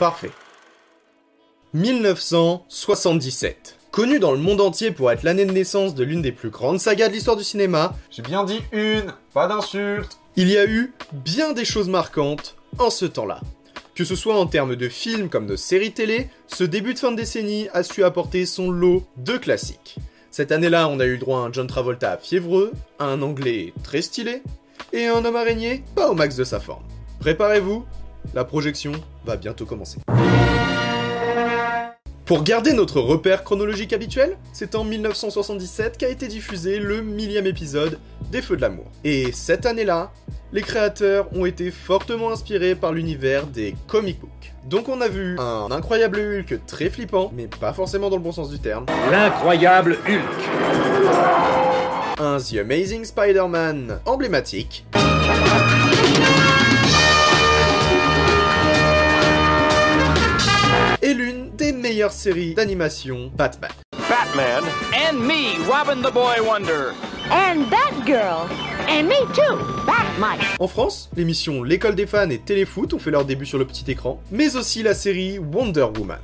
Parfait. 1977. Connu dans le monde entier pour être l'année de naissance de l'une des plus grandes sagas de l'histoire du cinéma, j'ai bien dit une, pas d'insulte, il y a eu bien des choses marquantes en ce temps-là. Que ce soit en termes de films comme de séries télé, ce début de fin de décennie a su apporter son lot de classiques. Cette année-là, on a eu droit à un John Travolta fiévreux, à un anglais très stylé, et à un homme araignée pas au max de sa forme. Préparez-vous, la projection va bientôt commencer. Pour garder notre repère chronologique habituel, c'est en 1977 qu'a été diffusé le millième épisode des Feux de l'amour. Et cette année-là, les créateurs ont été fortement inspirés par l'univers des comic books. Donc on a vu un incroyable Hulk très flippant, mais pas forcément dans le bon sens du terme, L'incroyable Hulk un The Amazing Spider-Man emblématique, et l'une des meilleures séries d'animation Batman. Batman And me, Robin the Boy Wonder And that girl. And me too. Batmite. En France, l'émission L'école des fans et Téléfoot ont fait leur début sur le petit écran, mais aussi la série Wonder Woman.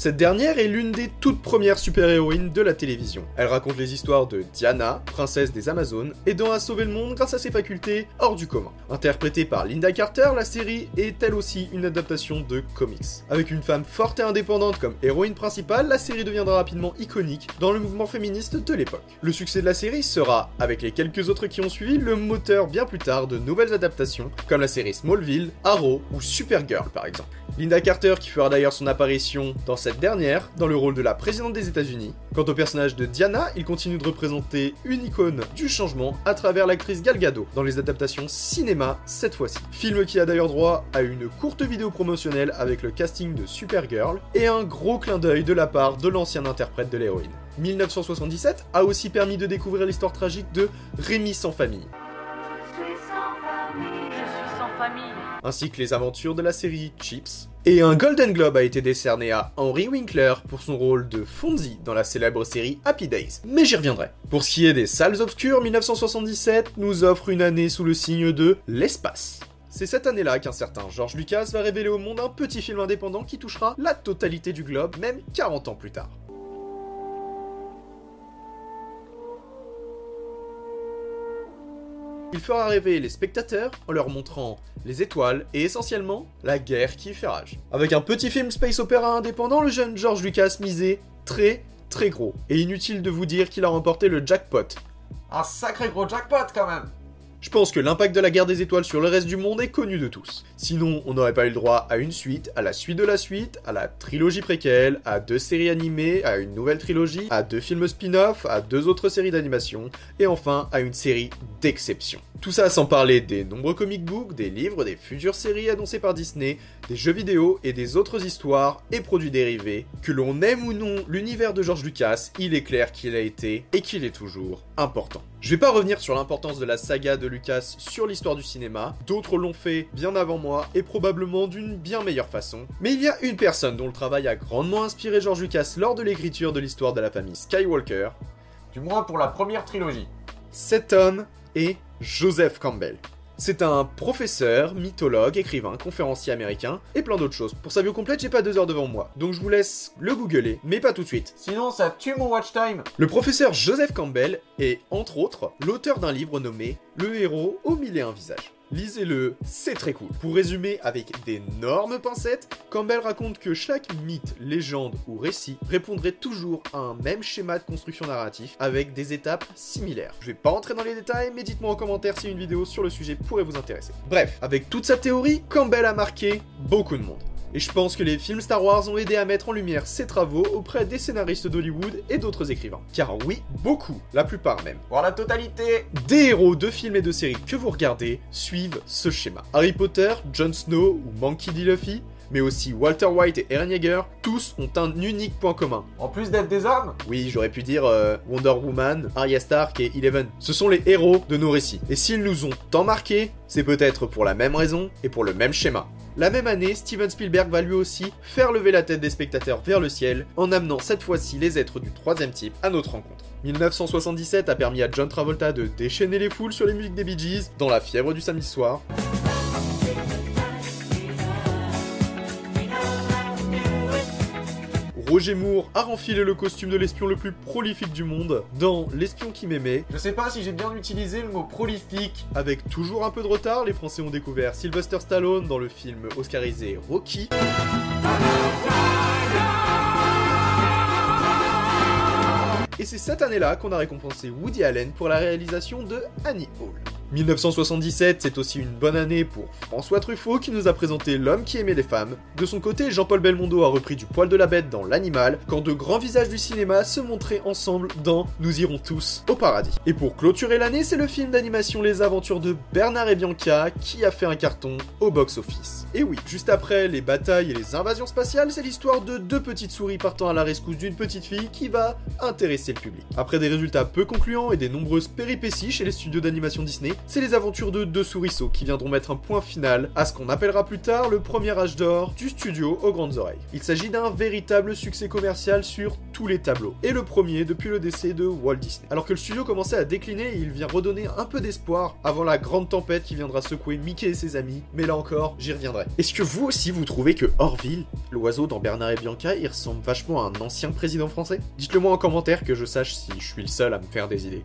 Cette dernière est l'une des toutes premières super-héroïnes de la télévision. Elle raconte les histoires de Diana, princesse des Amazones, aidant à sauver le monde grâce à ses facultés hors du commun. Interprétée par Linda Carter, la série est elle aussi une adaptation de comics. Avec une femme forte et indépendante comme héroïne principale, la série deviendra rapidement iconique dans le mouvement féministe de l'époque. Le succès de la série sera, avec les quelques autres qui ont suivi, le moteur bien plus tard de nouvelles adaptations, comme la série Smallville, Arrow ou Supergirl par exemple. Linda Carter qui fera d'ailleurs son apparition dans cette dernière, dans le rôle de la présidente des États-Unis. Quant au personnage de Diana, il continue de représenter une icône du changement à travers l'actrice Gal Gadot dans les adaptations cinéma cette fois-ci. Film qui a d'ailleurs droit à une courte vidéo promotionnelle avec le casting de Supergirl et un gros clin d'œil de la part de l'ancien interprète de l'héroïne. 1977 a aussi permis de découvrir l'histoire tragique de Rémi sans famille. Ainsi que les aventures de la série Chips. Et un Golden Globe a été décerné à Henry Winkler pour son rôle de Fonzie dans la célèbre série Happy Days. Mais j'y reviendrai. Pour ce qui est des salles obscures, 1977 nous offre une année sous le signe de l'espace. C'est cette année-là qu'un certain George Lucas va révéler au monde un petit film indépendant qui touchera la totalité du globe, même 40 ans plus tard. Il fera rêver les spectateurs en leur montrant les étoiles et essentiellement la guerre qui fait rage. Avec un petit film space opéra indépendant, le jeune George Lucas misait très très gros. Et inutile de vous dire qu'il a remporté le jackpot. Un sacré gros jackpot quand même je pense que l'impact de la guerre des étoiles sur le reste du monde est connu de tous. Sinon, on n'aurait pas eu le droit à une suite, à la suite de la suite, à la trilogie préquelle, à deux séries animées, à une nouvelle trilogie, à deux films spin-off, à deux autres séries d'animation, et enfin à une série d'exception. Tout ça sans parler des nombreux comic books, des livres, des futures séries annoncées par Disney, des jeux vidéo et des autres histoires et produits dérivés. Que l'on aime ou non l'univers de George Lucas, il est clair qu'il a été et qu'il est toujours important. Je vais pas revenir sur l'importance de la saga de Lucas sur l'histoire du cinéma, d'autres l'ont fait bien avant moi et probablement d'une bien meilleure façon. Mais il y a une personne dont le travail a grandement inspiré George Lucas lors de l'écriture de l'histoire de la famille Skywalker, Du moins pour la première trilogie. cet homme est Joseph Campbell. C'est un professeur, mythologue, écrivain, conférencier américain et plein d'autres choses. Pour sa bio complète, j'ai pas deux heures devant moi, donc je vous laisse le googler, mais pas tout de suite. Sinon, ça tue mon watch time. Le professeur Joseph Campbell est, entre autres, l'auteur d'un livre nommé Le héros au mille et un visages. Lisez-le, c'est très cool. Pour résumer avec d'énormes pincettes, Campbell raconte que chaque mythe, légende ou récit répondrait toujours à un même schéma de construction narratif avec des étapes similaires. Je vais pas entrer dans les détails, mais dites-moi en commentaire si une vidéo sur le sujet pourrait vous intéresser. Bref, avec toute sa théorie, Campbell a marqué beaucoup de monde. Et je pense que les films Star Wars ont aidé à mettre en lumière ces travaux auprès des scénaristes d'Hollywood et d'autres écrivains. Car oui, beaucoup, la plupart même. Voir la totalité Des héros de films et de séries que vous regardez suivent ce schéma. Harry Potter, Jon Snow ou Monkey D. Luffy, mais aussi Walter White et Eren Yeager, tous ont un unique point commun. En plus d'être des hommes? Oui, j'aurais pu dire euh, Wonder Woman, Arya Stark et Eleven. Ce sont les héros de nos récits. Et s'ils nous ont tant marqués, c'est peut-être pour la même raison et pour le même schéma. La même année, Steven Spielberg va lui aussi faire lever la tête des spectateurs vers le ciel en amenant cette fois-ci les êtres du troisième type à notre rencontre. 1977 a permis à John Travolta de déchaîner les foules sur les musiques des Bee Gees dans La fièvre du samedi soir. Roger Moore a renfilé le costume de l'espion le plus prolifique du monde dans L'espion qui m'aimait. Je sais pas si j'ai bien utilisé le mot prolifique. Avec toujours un peu de retard, les Français ont découvert Sylvester Stallone dans le film oscarisé Rocky. Et c'est cette année-là qu'on a récompensé Woody Allen pour la réalisation de Annie Hall. 1977, c'est aussi une bonne année pour François Truffaut qui nous a présenté L'homme qui aimait les femmes. De son côté, Jean-Paul Belmondo a repris du poil de la bête dans L'animal, quand de grands visages du cinéma se montraient ensemble dans Nous irons tous au paradis. Et pour clôturer l'année, c'est le film d'animation Les aventures de Bernard et Bianca qui a fait un carton au box-office. Et oui, juste après les batailles et les invasions spatiales, c'est l'histoire de deux petites souris partant à la rescousse d'une petite fille qui va intéresser le public. Après des résultats peu concluants et des nombreuses péripéties chez les studios d'animation Disney, c'est les aventures de deux souriceaux qui viendront mettre un point final à ce qu'on appellera plus tard le premier âge d'or du studio aux grandes oreilles. Il s'agit d'un véritable succès commercial sur tous les tableaux, et le premier depuis le décès de Walt Disney. Alors que le studio commençait à décliner, il vient redonner un peu d'espoir avant la grande tempête qui viendra secouer Mickey et ses amis, mais là encore, j'y reviendrai. Est-ce que vous aussi vous trouvez que Orville, l'oiseau dans Bernard et Bianca, il ressemble vachement à un ancien président français? Dites-le moi en commentaire que je sache si je suis le seul à me faire des idées.